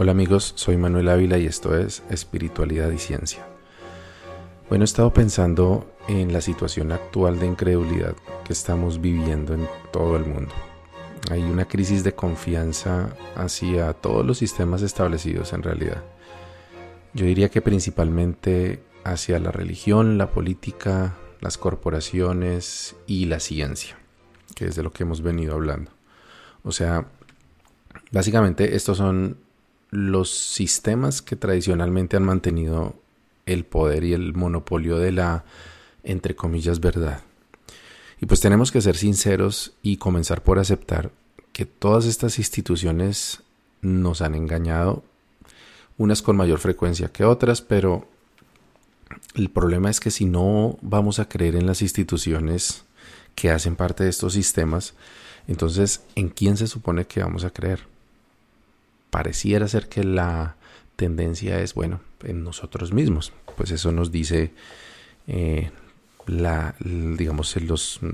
Hola amigos, soy Manuel Ávila y esto es Espiritualidad y Ciencia. Bueno, he estado pensando en la situación actual de incredulidad que estamos viviendo en todo el mundo. Hay una crisis de confianza hacia todos los sistemas establecidos en realidad. Yo diría que principalmente hacia la religión, la política, las corporaciones y la ciencia, que es de lo que hemos venido hablando. O sea, básicamente estos son los sistemas que tradicionalmente han mantenido el poder y el monopolio de la, entre comillas, verdad. Y pues tenemos que ser sinceros y comenzar por aceptar que todas estas instituciones nos han engañado, unas con mayor frecuencia que otras, pero el problema es que si no vamos a creer en las instituciones que hacen parte de estos sistemas, entonces, ¿en quién se supone que vamos a creer? Pareciera ser que la tendencia es, bueno, en nosotros mismos. Pues eso nos dice, eh, la, digamos,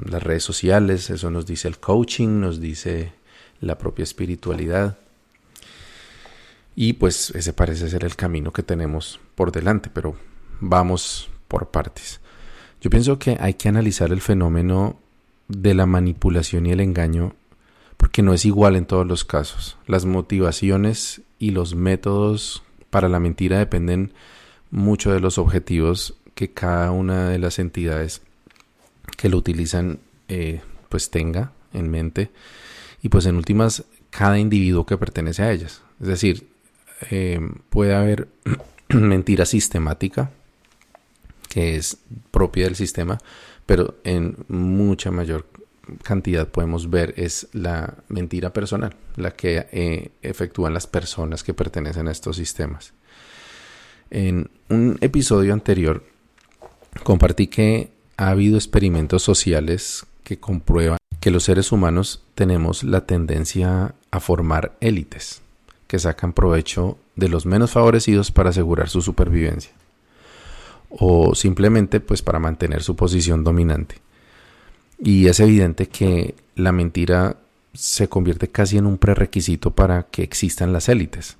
las redes sociales, eso nos dice el coaching, nos dice la propia espiritualidad. Y pues ese parece ser el camino que tenemos por delante, pero vamos por partes. Yo pienso que hay que analizar el fenómeno de la manipulación y el engaño porque no es igual en todos los casos. Las motivaciones y los métodos para la mentira dependen mucho de los objetivos que cada una de las entidades que lo utilizan eh, pues tenga en mente y pues en últimas cada individuo que pertenece a ellas. Es decir, eh, puede haber mentira sistemática que es propia del sistema, pero en mucha mayor cantidad podemos ver es la mentira personal, la que eh, efectúan las personas que pertenecen a estos sistemas. En un episodio anterior compartí que ha habido experimentos sociales que comprueban que los seres humanos tenemos la tendencia a formar élites que sacan provecho de los menos favorecidos para asegurar su supervivencia o simplemente pues para mantener su posición dominante. Y es evidente que la mentira se convierte casi en un prerequisito para que existan las élites.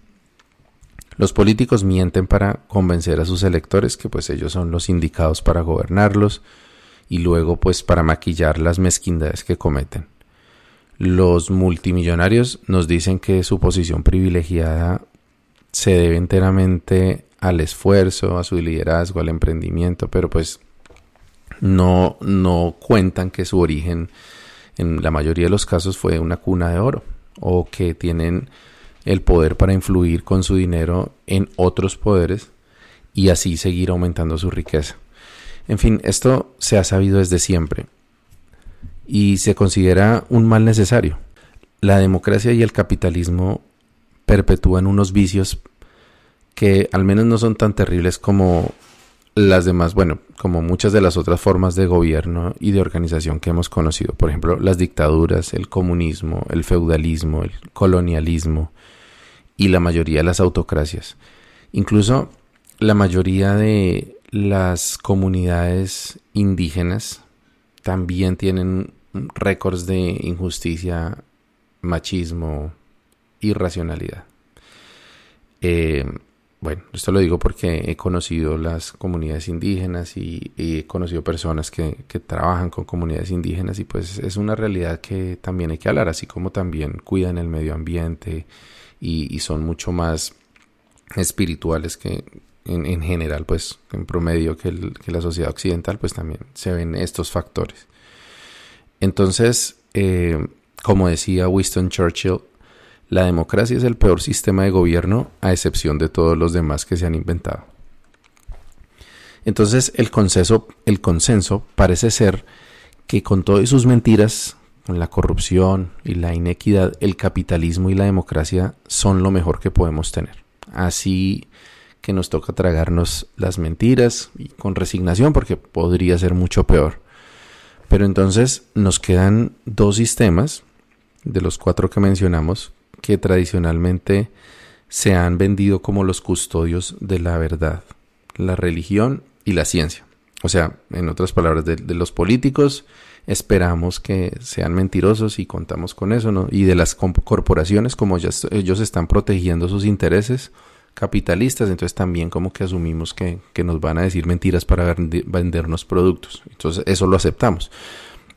Los políticos mienten para convencer a sus electores que pues ellos son los indicados para gobernarlos y luego pues para maquillar las mezquindades que cometen. Los multimillonarios nos dicen que su posición privilegiada se debe enteramente al esfuerzo, a su liderazgo, al emprendimiento, pero pues no, no cuentan que su origen en la mayoría de los casos fue una cuna de oro o que tienen el poder para influir con su dinero en otros poderes y así seguir aumentando su riqueza. En fin, esto se ha sabido desde siempre y se considera un mal necesario. La democracia y el capitalismo perpetúan unos vicios que al menos no son tan terribles como las demás, bueno, como muchas de las otras formas de gobierno y de organización que hemos conocido, por ejemplo, las dictaduras, el comunismo, el feudalismo, el colonialismo y la mayoría de las autocracias. Incluso la mayoría de las comunidades indígenas también tienen récords de injusticia, machismo, irracionalidad. Eh, bueno, esto lo digo porque he conocido las comunidades indígenas y, he conocido personas que, trabajan con comunidades indígenas y pues es una realidad que también hay que hablar, así como también cuidan el medio ambiente y, son mucho más espirituales que en, general, pues en promedio que, la sociedad occidental, pues también se ven estos factores. Entonces, eh, como decía Winston Churchill, la democracia es el peor sistema de gobierno a excepción de todos los demás que se han inventado. Entonces el consenso, el consenso parece ser que con todas sus mentiras, con la corrupción y la inequidad, el capitalismo y la democracia son lo mejor que podemos tener. Así que nos toca tragarnos las mentiras y con resignación porque podría ser mucho peor. Pero entonces nos quedan dos sistemas de los cuatro que mencionamos que tradicionalmente se han vendido como los custodios de la verdad, la religión y la ciencia. O sea, en otras palabras, de, los políticos, esperamos que sean mentirosos y contamos con eso, ¿no? Y de las corporaciones, como ya ellos están protegiendo sus intereses capitalistas, entonces también como que asumimos que, nos van a decir mentiras para vendernos productos. Entonces eso lo aceptamos.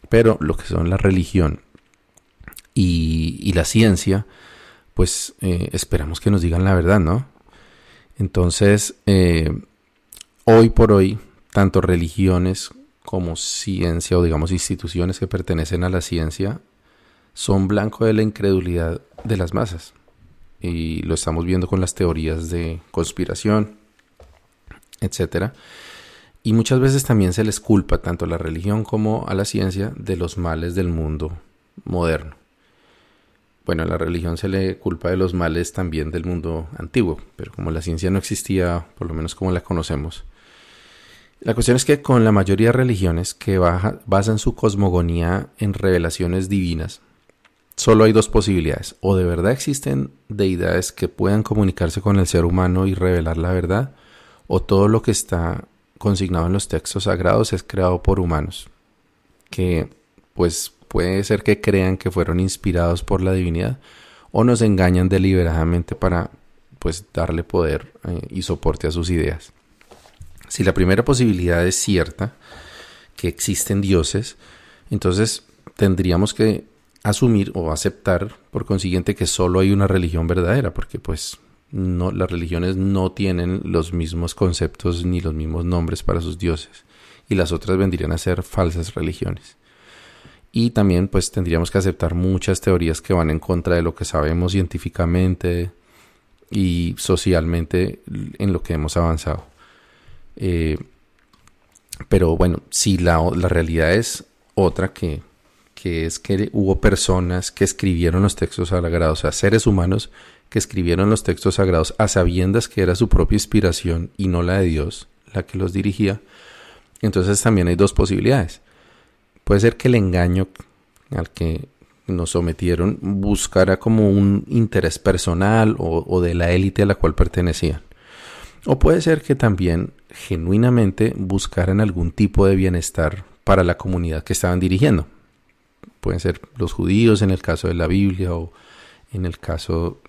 Pero lo que son la religión y, la ciencia, pues eh, esperamos que nos digan la verdad, ¿no? Entonces, eh, hoy por hoy, tanto religiones como ciencia o digamos instituciones que pertenecen a la ciencia son blanco de la incredulidad de las masas. Y lo estamos viendo con las teorías de conspiración, etcétera. Y muchas veces también se les culpa tanto a la religión como a la ciencia de los males del mundo moderno. Bueno, a la religión se le culpa de los males también del mundo antiguo, pero como la ciencia no existía, por lo menos como la conocemos, la cuestión es que con la mayoría de religiones que basan su cosmogonía en revelaciones divinas, solo hay dos posibilidades. O de verdad existen deidades que puedan comunicarse con el ser humano y revelar la verdad, o todo lo que está consignado en los textos sagrados es creado por humanos, que pues puede ser que crean que fueron inspirados por la divinidad, o nos engañan deliberadamente para pues darle poder eh, y soporte a sus ideas. Si la primera posibilidad es cierta, que existen dioses, entonces tendríamos que asumir o aceptar por consiguiente que solo hay una religión verdadera, porque pues no, las religiones no tienen los mismos conceptos ni los mismos nombres para sus dioses y las otras vendrían a ser falsas religiones. Y también pues tendríamos que aceptar muchas teorías que van en contra de lo que sabemos científicamente y socialmente en lo que hemos avanzado. Eh, pero bueno, si la, la, realidad es otra que, que es que hubo personas que escribieron los textos sagrados, o sea, seres humanos que escribieron los textos sagrados a sabiendas que era su propia inspiración y no la de Dios la que los dirigía, entonces también hay dos posibilidades. Puede ser que el engaño al que nos sometieron buscara como un interés personal o, de la élite a la cual pertenecían. O puede ser que también genuinamente buscaran algún tipo de bienestar para la comunidad que estaban dirigiendo. Pueden ser los judíos en el caso de la Biblia o en el caso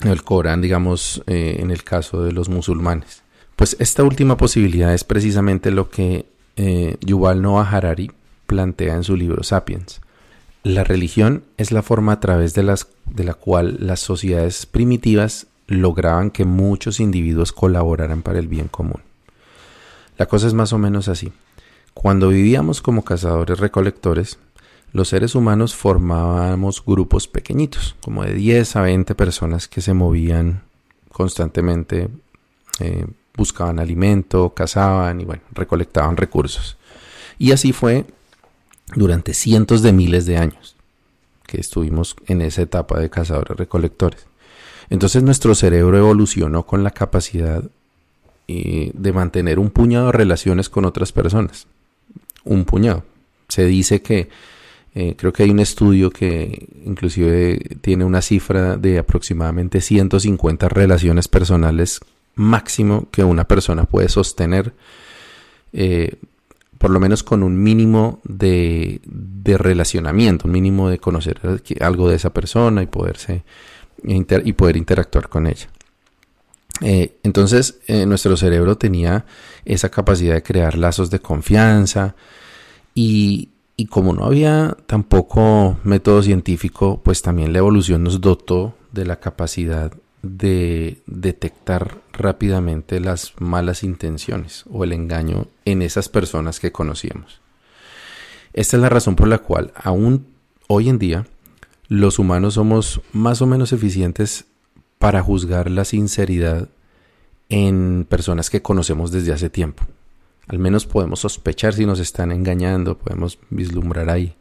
del Corán, digamos, eh, en el caso de los musulmanes. Pues esta última posibilidad es precisamente lo que eh, Yuval Noah Harari plantea en su libro Sapiens. La religión es la forma a través de, las, de la cual las sociedades primitivas lograban que muchos individuos colaboraran para el bien común. La cosa es más o menos así. Cuando vivíamos como cazadores recolectores, los seres humanos formábamos grupos pequeñitos, como de 10 a 20 personas que se movían constantemente, eh, buscaban alimento, cazaban y bueno, recolectaban recursos. Y así fue durante cientos de miles de años que estuvimos en esa etapa de cazadores recolectores. Entonces nuestro cerebro evolucionó con la capacidad de mantener un puñado de relaciones con otras personas. Un puñado. Se dice que eh, creo que hay un estudio que inclusive tiene una cifra de aproximadamente 150 relaciones personales máximo que una persona puede sostener, eh, por lo menos con un mínimo de, de, relacionamiento, un mínimo de conocer algo de esa persona y, poderse, y poder interactuar con ella. Eh, entonces eh, nuestro cerebro tenía esa capacidad de crear lazos de confianza y, y, como no había tampoco método científico, pues también la evolución nos dotó de la capacidad de detectar rápidamente las malas intenciones o el engaño en esas personas que conocíamos. Esta es la razón por la cual aún hoy en día los humanos somos más o menos eficientes para juzgar la sinceridad en personas que conocemos desde hace tiempo. Al menos podemos sospechar si nos están engañando, podemos vislumbrar ahí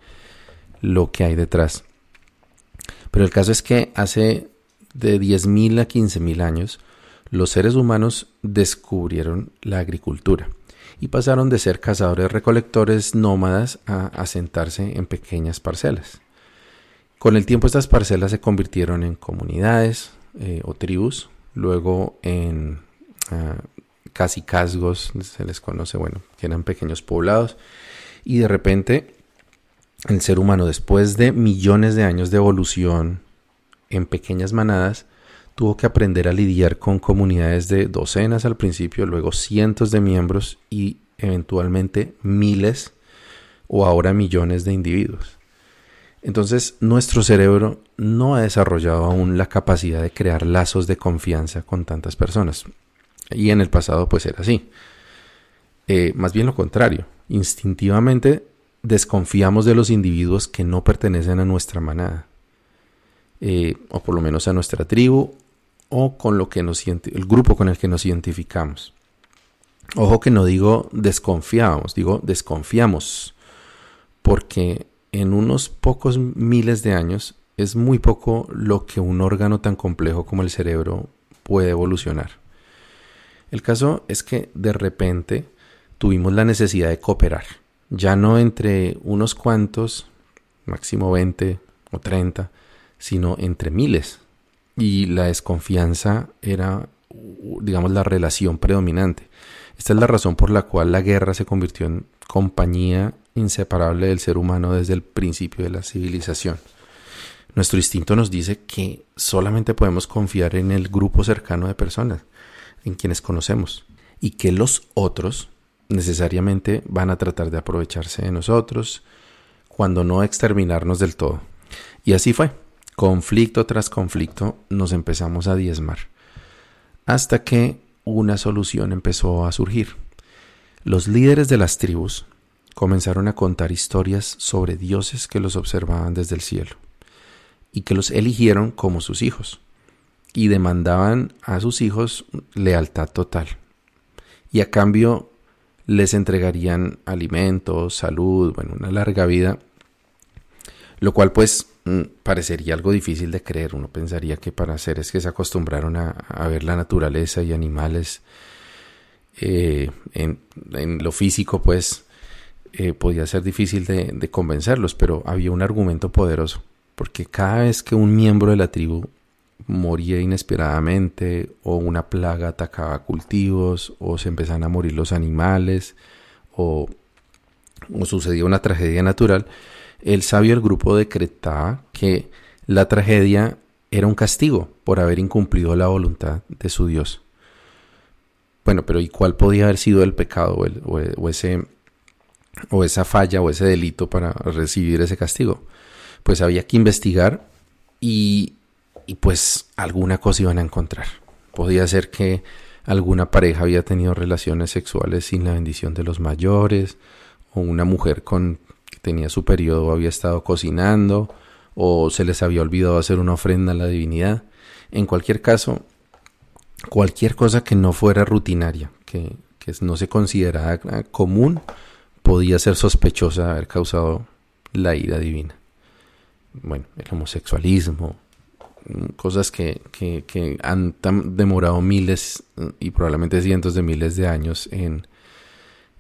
lo que hay detrás. Pero el caso es que hace de 10.000 a 15.000 años, los seres humanos descubrieron la agricultura y pasaron de ser cazadores recolectores nómadas a asentarse en pequeñas parcelas. Con el tiempo estas parcelas se convirtieron en comunidades, eh, o tribus, luego en uh, casgos se les conoce, bueno, que eran pequeños poblados, y de repente el ser humano, después de millones de años de evolución en pequeñas manadas, tuvo que aprender a lidiar con comunidades de docenas al principio, luego cientos de miembros y eventualmente miles o ahora millones de individuos. Entonces nuestro cerebro no ha desarrollado aún la capacidad de crear lazos de confianza con tantas personas. Y en el pasado pues era así. Eh, más bien lo contrario. Instintivamente desconfiamos de los individuos que no pertenecen a nuestra manada. Eh, o por lo menos a nuestra tribu o con lo que nos el grupo con el que nos identificamos. Ojo que no digo desconfiábamos, digo desconfiamos, porque en unos pocos miles de años es muy poco lo que un órgano tan complejo como el cerebro puede evolucionar. El caso es que de repente tuvimos la necesidad de cooperar, ya no entre unos cuantos, máximo 20 o 30, sino entre miles. Y la desconfianza era, digamos, la relación predominante. Esta es la razón por la cual la guerra se convirtió en compañía inseparable del ser humano desde el principio de la civilización. Nuestro instinto nos dice que solamente podemos confiar en el grupo cercano de personas, en quienes conocemos, y que los otros necesariamente van a tratar de aprovecharse de nosotros, cuando no exterminarnos del todo. Y así fue. Conflicto tras conflicto nos empezamos a diezmar. Hasta que una solución empezó a surgir. Los líderes de las tribus comenzaron a contar historias sobre dioses que los observaban desde el cielo y que los eligieron como sus hijos y demandaban a sus hijos lealtad total y a cambio les entregarían alimentos, salud, bueno, una larga vida, lo cual pues parecería algo difícil de creer. Uno pensaría que para seres que se acostumbraron a, ver la naturaleza y animales eh, en, lo físico, pues eh, podía ser difícil de, convencerlos, pero había un argumento poderoso, porque cada vez que un miembro de la tribu moría inesperadamente o una plaga atacaba cultivos o se empezaban a morir los animales o sucedía una tragedia natural, el sabio del grupo decretaba que la tragedia era un castigo por haber incumplido la voluntad de su Dios. Bueno, pero ¿y cuál podía haber sido el pecado o ese o esa falla o ese delito para recibir ese castigo. Pues había que investigar y, y pues alguna cosa iban a encontrar. Podía ser que alguna pareja había tenido relaciones sexuales sin la bendición de los mayores, o una mujer con tenía su periodo había estado cocinando, o se les había olvidado hacer una ofrenda a la divinidad. En cualquier caso, cualquier cosa que no fuera rutinaria, que, que no se considerara común, podía ser sospechosa de haber causado la ira divina. Bueno, el homosexualismo, cosas que, han demorado miles y probablemente cientos de miles de años en,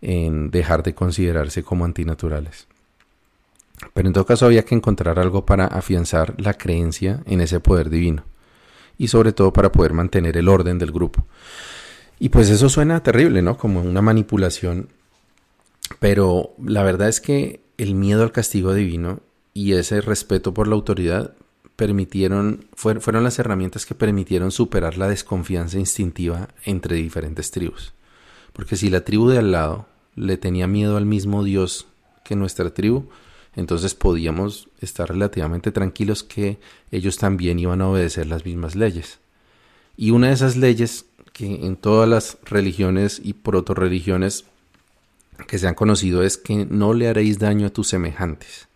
en dejar de considerarse como antinaturales. Pero en todo caso había que encontrar algo para afianzar la creencia en ese poder divino y sobre todo para poder mantener el orden del grupo. Y pues eso suena terrible, ¿no? Como una manipulación pero la verdad es que el miedo al castigo divino y ese respeto por la autoridad permitieron, fueron las herramientas que permitieron superar la desconfianza instintiva entre diferentes tribus. Porque si la tribu de al lado le tenía miedo al mismo Dios que nuestra tribu, entonces podíamos estar relativamente tranquilos que ellos también iban a obedecer las mismas leyes. Y una de esas leyes que en todas las religiones y proto-religiones que se han conocido es que no le haréis daño a tus semejantes.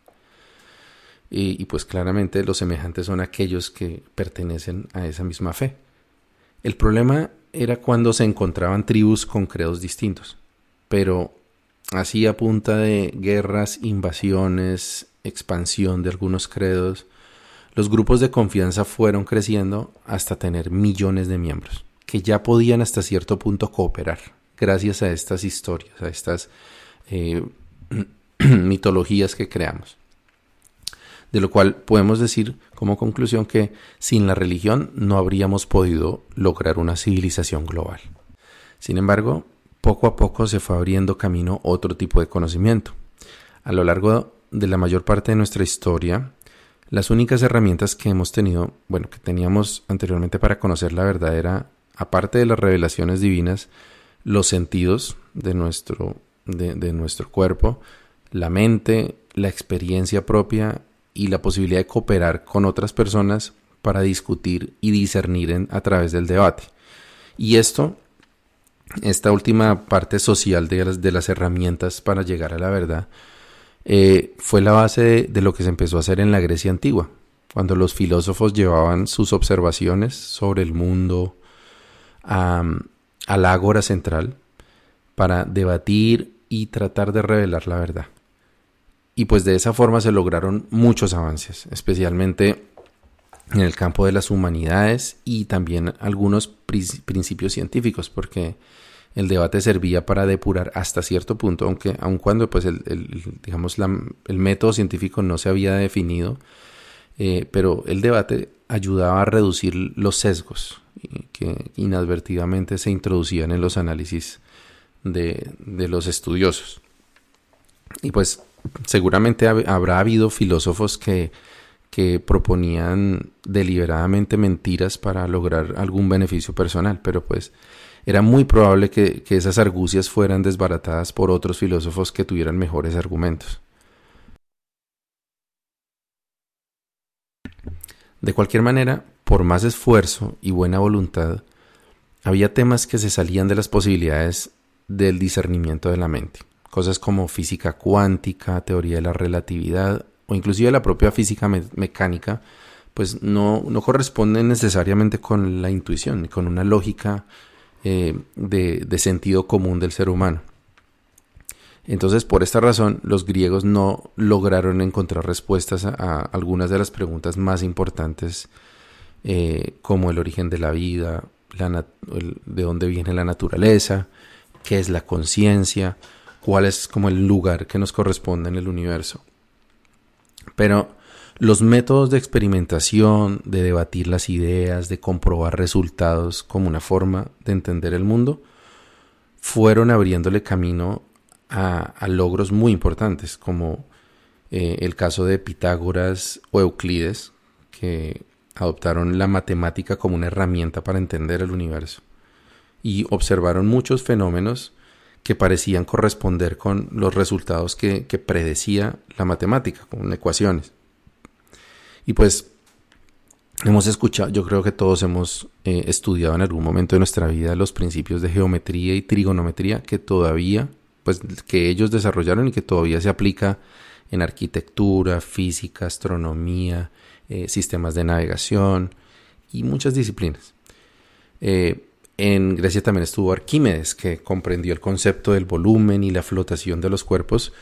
Y, pues claramente los semejantes son aquellos que pertenecen a esa misma fe. El problema era cuando se encontraban tribus con credos distintos, pero así a punta de guerras, invasiones, expansión de algunos credos, los grupos de confianza fueron creciendo hasta tener millones de miembros, que ya podían hasta cierto punto cooperar gracias a estas historias, a estas eh, mitologías que creamos. De lo cual podemos decir como conclusión que sin la religión no habríamos podido lograr una civilización global. Sin embargo, poco a poco se fue abriendo camino otro tipo de conocimiento. A lo largo de la mayor parte de nuestra historia, las únicas herramientas que hemos tenido, bueno, que teníamos anteriormente para conocer la verdad era, aparte de las revelaciones divinas, los sentidos de nuestro, de, nuestro cuerpo, la mente, la experiencia propia y la posibilidad de cooperar con otras personas para discutir y discernir a través del debate. Y esto, esta última parte social de las, de las herramientas para llegar a la verdad, eh, fue la base de, lo que se empezó a hacer en la Grecia antigua, cuando los filósofos llevaban sus observaciones sobre el mundo a, la ágora central para debatir y tratar de revelar la verdad. Y pues de esa forma se lograron muchos avances, especialmente en el campo de las humanidades y también algunos principios científicos, porque el debate servía para depurar hasta cierto punto, aunque aun cuando pues el, digamos el método científico no se había definido, eh, pero el debate ayudaba a reducir los sesgos que inadvertidamente se introducían en los análisis de, los estudiosos. Y pues seguramente habrá habido filósofos que, que proponían deliberadamente mentiras para lograr algún beneficio personal, pero pues era muy probable que, esas argucias fueran desbaratadas por otros filósofos que tuvieran mejores argumentos. De cualquier manera, por más esfuerzo y buena voluntad, había temas que se salían de las posibilidades del discernimiento de la mente, cosas como física cuántica, teoría de la relatividad o inclusive la propia física mecánica, pues no, no corresponden necesariamente con la intuición, ni con una lógica eh, de, sentido común del ser humano. Entonces, por esta razón, los griegos no lograron encontrar respuestas a, algunas de las preguntas más importantes, eh, como el origen de la vida, de dónde viene la naturaleza, qué es la conciencia, cuál es como el lugar que nos corresponde en el universo. Pero los métodos de experimentación, de debatir las ideas, de comprobar resultados como una forma de entender el mundo, fueron abriéndole camino a, logros muy importantes, como eh, el caso de Pitágoras o Euclides, que adoptaron la matemática como una herramienta para entender el universo y observaron muchos fenómenos que parecían corresponder con los resultados que predecía la matemática, con ecuaciones. Y pues hemos escuchado, yo creo que todos hemos eh, estudiado en algún momento de nuestra vida los principios de geometría y trigonometría que todavía, pues que ellos desarrollaron y que todavía se aplica en arquitectura, física, astronomía, eh, sistemas de navegación y muchas disciplinas. Eh, en Grecia también estuvo Arquímedes, que comprendió el concepto del volumen y la flotación de los cuerpos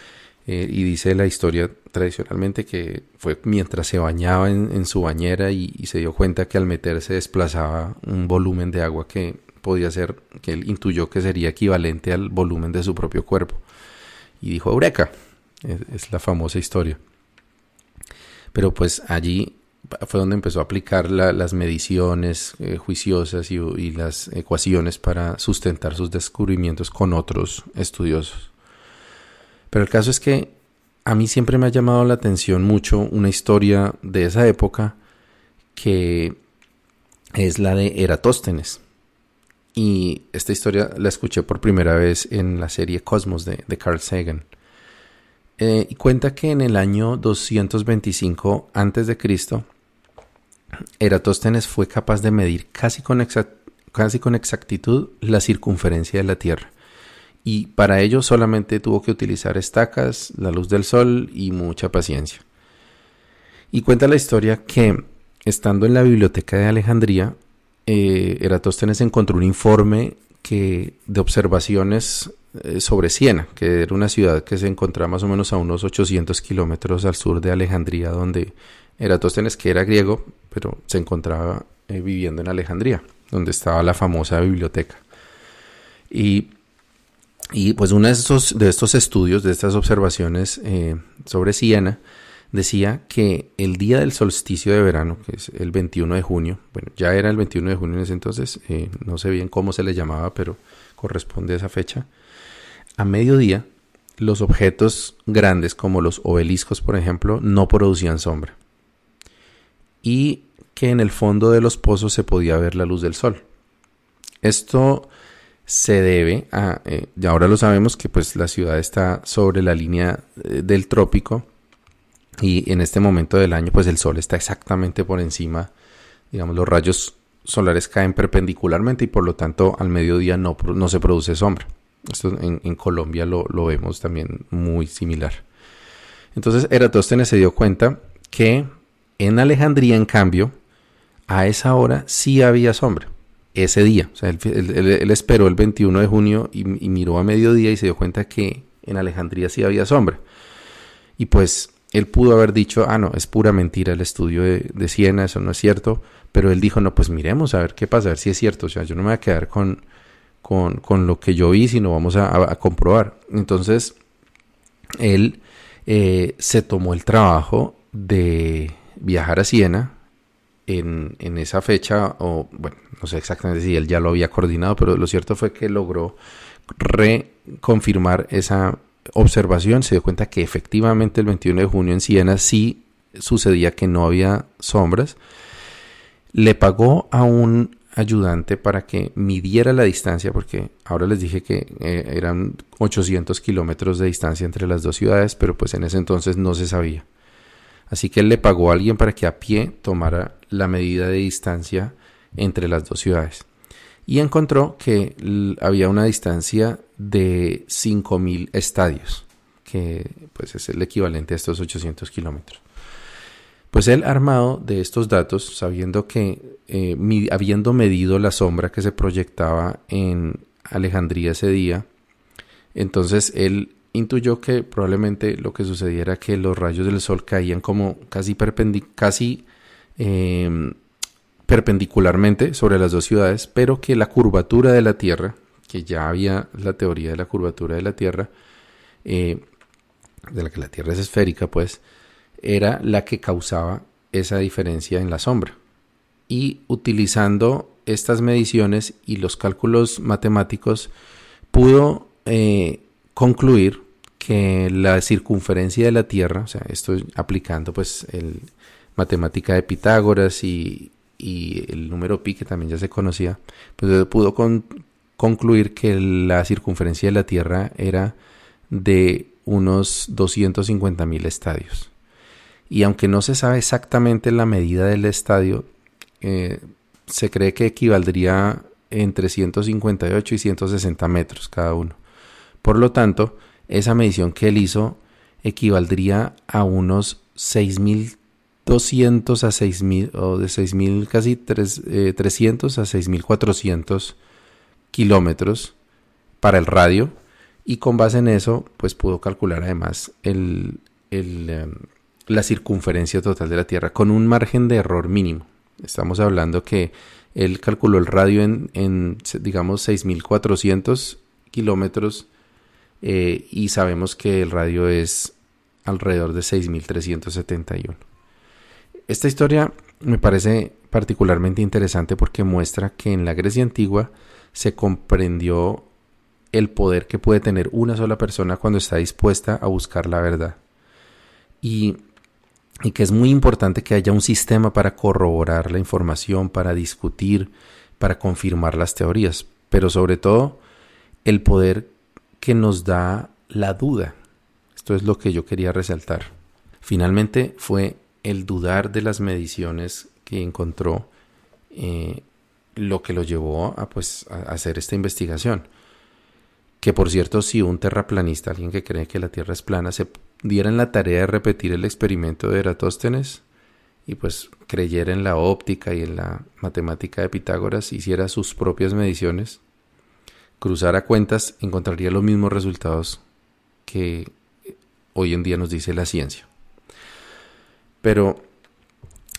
eh, y dice la historia tradicionalmente que fue mientras se bañaba en, su bañera y, se dio cuenta que al meterse desplazaba un volumen de agua que podía ser, que él intuyó que sería equivalente al volumen de su propio cuerpo. Y dijo, Eureka, es, la famosa historia. Pero pues allí fue donde empezó a aplicar las mediciones eh, juiciosas y, las ecuaciones para sustentar sus descubrimientos con otros estudiosos. Pero el caso es que a mí siempre me ha llamado la atención mucho una historia de esa época que es la de Eratóstenes. Y esta historia la escuché por primera vez en la serie Cosmos de, Carl Sagan. Eh, y cuenta que en el año 225 a.C., Eratóstenes fue capaz de medir casi con, casi con exactitud la circunferencia de la Tierra y para ello solamente tuvo que utilizar estacas, la luz del sol y mucha paciencia. Y cuenta la historia que, estando en la biblioteca de Alejandría, eh, Eratóstenes encontró un informe que, de observaciones eh, sobre Siena, que era una ciudad que se encontraba más o menos a unos 800 kilómetros al sur de Alejandría, donde Eratóstenes, que era griego, pero se encontraba eh, viviendo en Alejandría, donde estaba la famosa biblioteca. Y pues uno de estos, de estos estudios, de estas observaciones eh, sobre Siena, decía que el día del solsticio de verano, que es el 21 de junio, bueno, ya era el 21 de junio en ese entonces, eh, no sé bien cómo se le llamaba, pero corresponde a esa fecha, a mediodía los objetos grandes como los obeliscos, por ejemplo, no producían sombra. Y que en el fondo de los pozos se podía ver la luz del sol. Esto se debe a, eh, y ahora lo sabemos que pues la ciudad está sobre la línea eh, del trópico y en este momento del año pues el sol está exactamente por encima, digamos los rayos solares caen perpendicularmente y por lo tanto al mediodía no, no se produce sombra. Esto en, Colombia lo, lo, vemos también muy similar. Entonces Eratóstenes se dio cuenta que en Alejandría en cambio a esa hora sí había sombra ese día. O sea, él, esperó el 21 de junio y, miró a mediodía y se dio cuenta que en Alejandría sí había sombra. Y pues él pudo haber dicho, ah, no, es pura mentira el estudio de, de, Siena, eso no es cierto. Pero él dijo, no, pues miremos a ver qué pasa, a ver si es cierto. O sea, yo no me voy a quedar con, con, lo que yo vi, sino vamos a, comprobar. Entonces, él eh, se tomó el trabajo de viajar a Siena, en, esa fecha, o bueno, no sé exactamente si él ya lo había coordinado, pero lo cierto fue que logró reconfirmar esa observación, se dio cuenta que efectivamente el 21 de junio en Siena sí sucedía que no había sombras, le pagó a un ayudante para que midiera la distancia, porque ahora les dije que eh, eran 800 kilómetros de distancia entre las dos ciudades, pero pues en ese entonces no se sabía. Así que él le pagó a alguien para que a pie tomara la medida de distancia entre las dos ciudades. Y encontró que había una distancia de 5.000 estadios, que pues es el equivalente a estos 800 kilómetros. Pues él, armado de estos datos, sabiendo que, eh, habiendo medido la sombra que se proyectaba en Alejandría ese día, entonces él intuyó que probablemente lo que sucediera era que los rayos del sol caían como casi, casi em, perpendicularmente sobre las dos ciudades, pero que la curvatura de la Tierra, que ya había la teoría de la curvatura de la Tierra, eh, de la que la Tierra es esférica, pues, era la que causaba esa diferencia en la sombra. Y utilizando estas mediciones y los cálculos matemáticos, pudo eh, concluir que la circunferencia de la Tierra, o sea, esto aplicando pues el matemática de Pitágoras y, el número pi que también ya se conocía, pues pudo concluir que la circunferencia de la Tierra era de unos 250 mil estadios. Y aunque no se sabe exactamente la medida del estadio, eh, se cree que equivaldría entre 158 y 160 metros cada uno. Por lo tanto, esa medición que él hizo equivaldría a unos 6.200 a 6.000 o de 6.000 casi 300 eh, a 6.400 kilómetros para el radio y con base en eso pues pudo calcular además el, em, la circunferencia total de la Tierra con un margen de error mínimo. Estamos hablando que él calculó el radio en, en digamos 6.400 kilómetros eh, y sabemos que el radio es alrededor de 6.371. Esta historia me parece particularmente interesante porque muestra que en la Grecia antigua se comprendió el poder que puede tener una sola persona cuando está dispuesta a buscar la verdad. Y, y que es muy importante que haya un sistema para corroborar la información, para discutir, para confirmar las teorías, pero sobre todo el poder que nos da la duda. Esto es lo que yo quería resaltar. Finalmente fue el dudar de las mediciones que encontró eh, lo que lo llevó a, pues, a hacer esta investigación. Que por cierto, si un terraplanista, alguien que cree que la Tierra es plana, se diera en la tarea de repetir el experimento de Eratóstenes y pues creyera en la óptica y en la matemática de Pitágoras, hiciera sus propias mediciones, cruzara cuentas, encontraría los mismos resultados que hoy en día nos dice la ciencia. Pero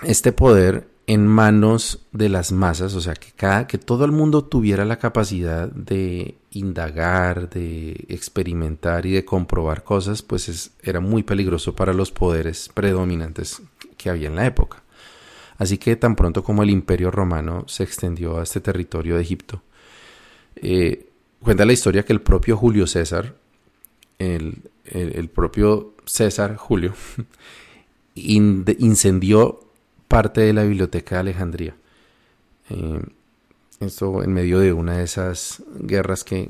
este poder en manos de las masas, o sea, que cada que todo el mundo tuviera la capacidad de indagar, de experimentar y de comprobar cosas, pues era muy peligroso para los poderes predominantes que había en la época. Así que tan pronto como el imperio romano se extendió a este territorio de Egipto, eh, cuenta la historia que el propio Julio César el, propio César Julio incendió parte de la biblioteca de Alejandría. Eh, esto en medio de una de esas guerras que,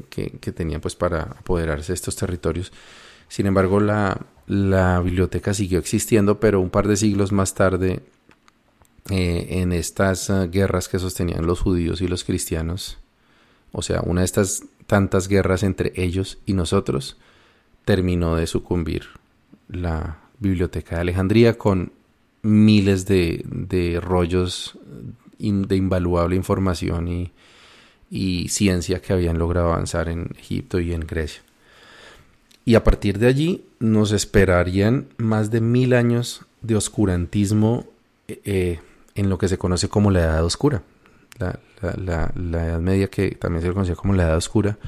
tenían pues para apoderarse de estos territorios. Sin embargo, la, la biblioteca siguió existiendo, pero un par de siglos más tarde, eh, en estas eh, guerras que sostenían los judíos y los cristianos, o sea, una de estas tantas guerras entre ellos y nosotros, terminó de sucumbir la biblioteca de Alejandría con miles de, de rollos de invaluable información y, y ciencia que habían logrado avanzar en Egipto y en Grecia. Y a partir de allí nos esperarían más de mil años de oscurantismo eh, eh, en lo que se conoce como la Edad Oscura. La, Edad Media, que también se conocía como la Edad Oscura,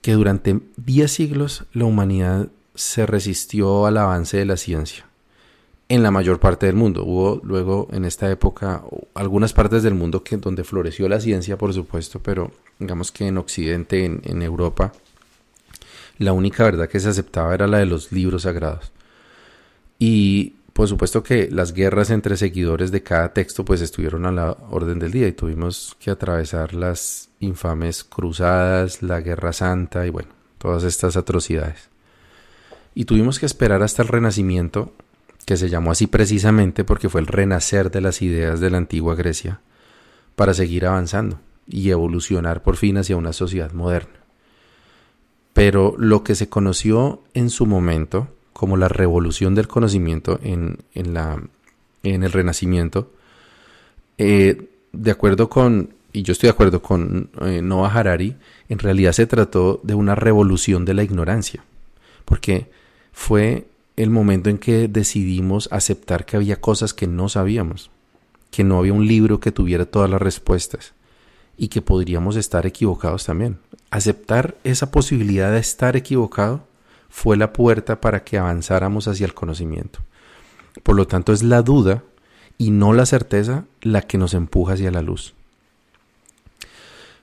que durante diez siglos la humanidad se resistió al avance de la ciencia en la mayor parte del mundo. Hubo luego en esta época algunas partes del mundo que, donde floreció la ciencia, por supuesto, pero digamos que en Occidente, en Europa, la única verdad que se aceptaba era la de los libros sagrados. Y por supuesto que las guerras entre seguidores de cada texto pues estuvieron a la orden del día y tuvimos que atravesar las infames cruzadas, la guerra santa y bueno, todas estas atrocidades. Y tuvimos que esperar hasta el Renacimiento, que se llamó así precisamente porque fue el renacer de las ideas de la antigua Grecia, para seguir avanzando y evolucionar por fin hacia una sociedad moderna pero lo que se conoció en su momento como la revolución del conocimiento en, la, en el Renacimiento, eh, de acuerdo con, y yo estoy de acuerdo con eh, Noah Harari, en realidad se trató de una revolución de la ignorancia, porque fue el momento en que decidimos aceptar que había cosas que no sabíamos, que no había un libro que tuviera todas las respuestas y que podríamos estar equivocados también. Aceptar esa posibilidad de estar equivocado fue la puerta para que avanzáramos hacia el conocimiento. Por lo tanto, es la duda y no la certeza la que nos empuja hacia la luz.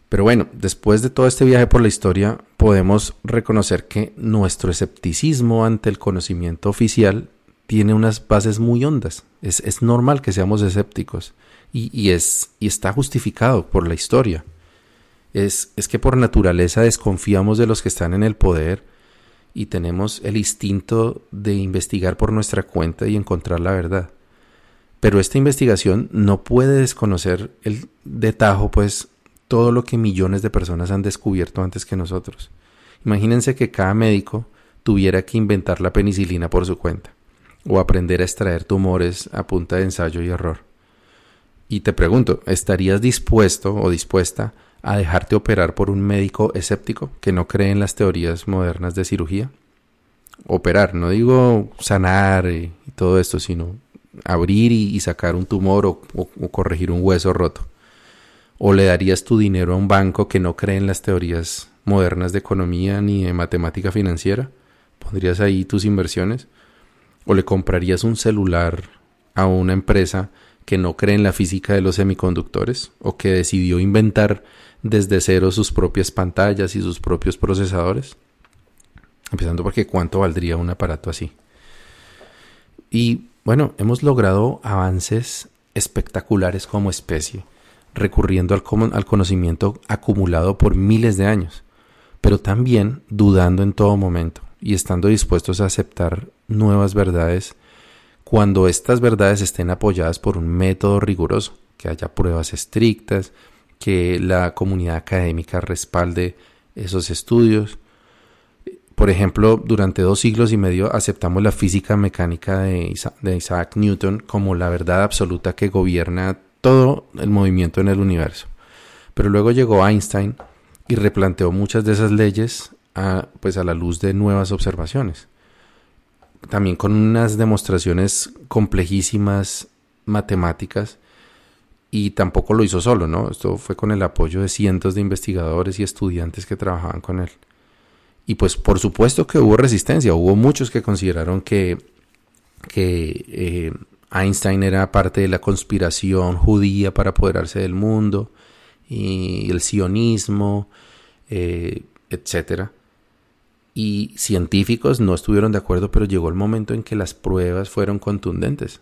Pero bueno, después de todo este viaje por la historia, podemos reconocer que nuestro escepticismo ante el conocimiento oficial tiene unas bases muy hondas. Es, es normal que seamos escépticos y, es, y está justificado por la historia. Es, es que por naturaleza desconfiamos de los que están en el poder y tenemos el instinto de investigar por nuestra cuenta y encontrar la verdad. Pero esta investigación no puede desconocer el detajo, pues, todo lo que millones de personas han descubierto antes que nosotros. Imagínense que cada médico tuviera que inventar la penicilina por su cuenta, o aprender a extraer tumores a punta de ensayo y error. Y te pregunto, ¿estarías dispuesto o dispuesta a dejarte operar por un médico escéptico que no cree en las teorías modernas de cirugía? Operar, no digo sanar y, todo esto, sino abrir y, sacar un tumor o, o corregir un hueso roto. ¿O le darías tu dinero a un banco que no cree en las teorías modernas de economía ni de matemática financiera? ¿Pondrías ahí tus inversiones? ¿O le comprarías un celular a una empresa que no cree en la física de los semiconductores o que decidió inventar desde cero sus propias pantallas y sus propios procesadores? Empezando porque cuánto valdría un aparato así. Y bueno, hemos logrado avances espectaculares como especie, recurriendo al, al conocimiento acumulado por miles de años, pero también dudando en todo momento y estando dispuestos a aceptar nuevas verdades cuando estas verdades estén apoyadas por un método riguroso, que haya pruebas estrictas, que la comunidad académica respalde esos estudios. Por ejemplo, durante dos siglos y medio aceptamos la física mecánica de, Isaac Newton como la verdad absoluta que gobierna todo el movimiento en el universo. Pero luego llegó Einstein y replanteó muchas de esas leyes a, pues a la luz de nuevas observaciones también con unas demostraciones complejísimas matemáticas y tampoco lo hizo solo, ¿no? Esto fue con el apoyo de cientos de investigadores y estudiantes que trabajaban con él. Y pues por supuesto que hubo resistencia, hubo muchos que consideraron que, que eh, Einstein era parte de la conspiración judía para apoderarse del mundo y el sionismo, eh, etcétera y científicos no estuvieron de acuerdo, pero llegó el momento en que las pruebas fueron contundentes.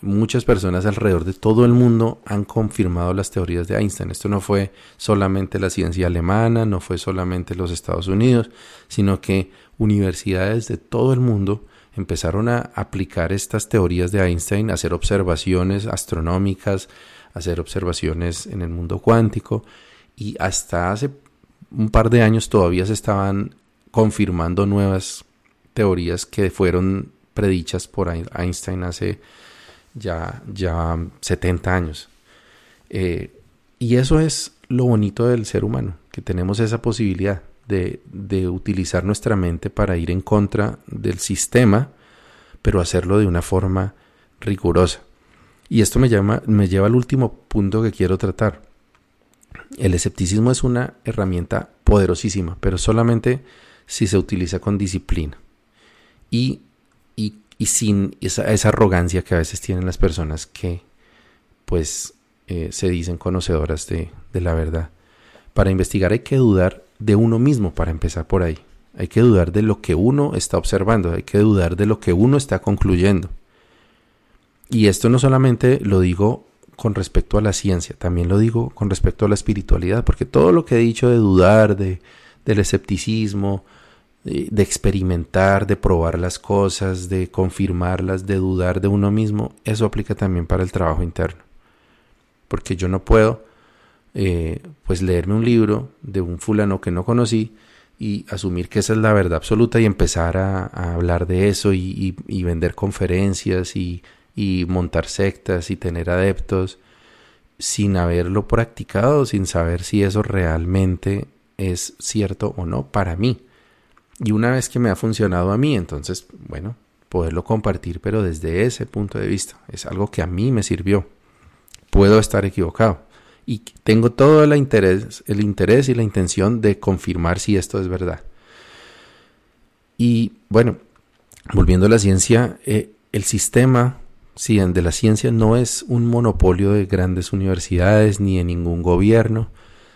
Muchas personas alrededor de todo el mundo han confirmado las teorías de Einstein. Esto no fue solamente la ciencia alemana, no fue solamente los Estados Unidos, sino que universidades de todo el mundo empezaron a aplicar estas teorías de Einstein, a hacer observaciones astronómicas, a hacer observaciones en el mundo cuántico y hasta hace un par de años todavía se estaban confirmando nuevas teorías que fueron predichas por Einstein hace ya, ya 70 años. Eh, y eso es lo bonito del ser humano, que tenemos esa posibilidad de, de, utilizar nuestra mente para ir en contra del sistema, pero hacerlo de una forma rigurosa. Y esto me, llama, me lleva al último punto que quiero tratar. El escepticismo es una herramienta poderosísima, pero solamente si se utiliza con disciplina y, sin esa, arrogancia que a veces tienen las personas que pues eh, se dicen conocedoras de, de la verdad. Para investigar hay que dudar de uno mismo, para empezar por ahí. Hay que dudar de lo que uno está observando, hay que dudar de lo que uno está concluyendo. Y esto no solamente lo digo con respecto a la ciencia, también lo digo con respecto a la espiritualidad, porque todo lo que he dicho de dudar, de, del escepticismo, de experimentar, de probar las cosas, de confirmarlas, de dudar de uno mismo, eso aplica también para el trabajo interno. Porque yo no puedo eh, pues leerme un libro de un fulano que no conocí y asumir que esa es la verdad absoluta y empezar a, hablar de eso y, vender conferencias y, y montar sectas y tener adeptos sin haberlo practicado, sin saber si eso realmente es cierto o no para mí. Y una vez que me ha funcionado a mí, entonces, bueno, poderlo compartir, pero desde ese punto de vista. Es algo que a mí me sirvió. Puedo estar equivocado. Y tengo todo el interés, el interés y la intención de confirmar si esto es verdad. Y bueno, volviendo a la ciencia, eh, el sistema de la ciencia no es un monopolio de grandes universidades ni de ningún gobierno.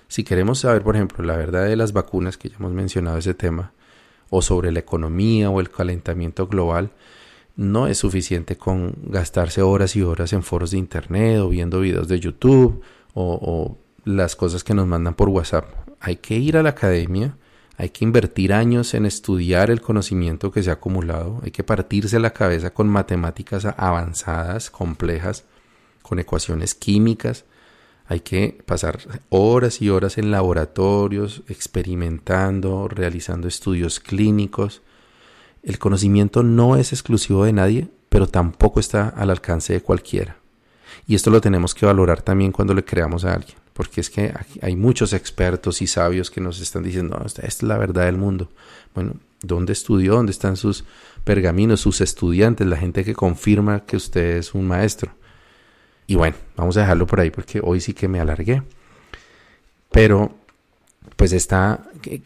Si queremos saber, por ejemplo, la verdad de las vacunas, que ya hemos mencionado ese tema, o sobre la economía o el calentamiento global, no es suficiente con gastarse horas y horas en foros de internet o viendo videos de YouTube o, las cosas que nos mandan por WhatsApp. Hay que ir a la academia, hay que invertir años en estudiar el conocimiento que se ha acumulado, hay que partirse la cabeza con matemáticas avanzadas, complejas, con ecuaciones químicas, hay que pasar horas y horas en laboratorios, experimentando, realizando estudios clínicos. El conocimiento no es exclusivo de nadie, pero tampoco está al alcance de cualquiera. Y esto lo tenemos que valorar también cuando le creamos a alguien, porque es que hay muchos expertos y sabios que nos están diciendo, esta es la verdad del mundo. Bueno, ¿dónde estudió? ¿Dónde están sus pergaminos, sus estudiantes, la gente que confirma que usted es un maestro? Y bueno, vamos a dejarlo por ahí porque hoy sí que me alargué. Pero pues está,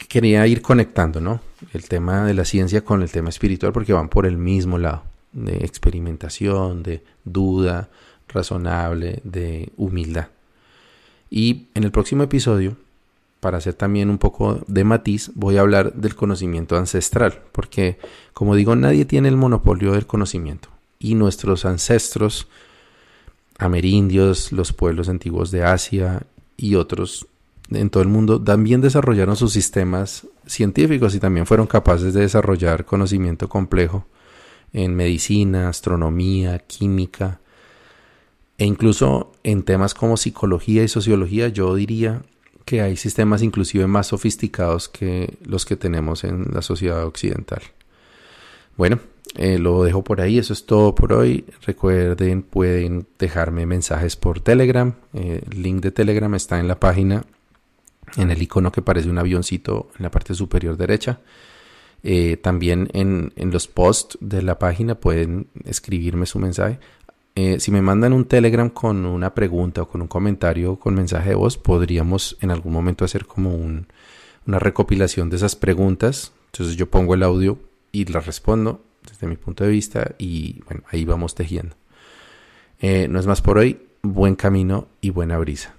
quería ir conectando, ¿no? El tema de la ciencia con el tema espiritual porque van por el mismo lado, de experimentación, de duda razonable, de humildad. Y en el próximo episodio, para hacer también un poco de matiz, voy a hablar del conocimiento ancestral, porque como digo, nadie tiene el monopolio del conocimiento. Y nuestros ancestros amerindios, los pueblos antiguos de Asia y otros en todo el mundo también desarrollaron sus sistemas científicos y también fueron capaces de desarrollar conocimiento complejo en medicina, astronomía, química e incluso en temas como psicología y sociología yo diría que hay sistemas inclusive más sofisticados que los que tenemos en la sociedad occidental. Bueno, eh, lo dejo por ahí, eso es todo por hoy. Recuerden, pueden dejarme mensajes por Telegram. Eh, el link de Telegram está en la página, en el icono que parece un avioncito en la parte superior derecha. Eh, también en, en, los posts de la página pueden escribirme su mensaje. si me mandan un Telegram con una pregunta o con un comentario con mensaje de voz, podríamos en algún momento hacer como un, una recopilación de esas preguntas. Entonces yo pongo el audio y las respondo desde mi punto de vista y bueno, ahí vamos tejiendo. Eh, no es más por hoy, buen camino y buena brisa.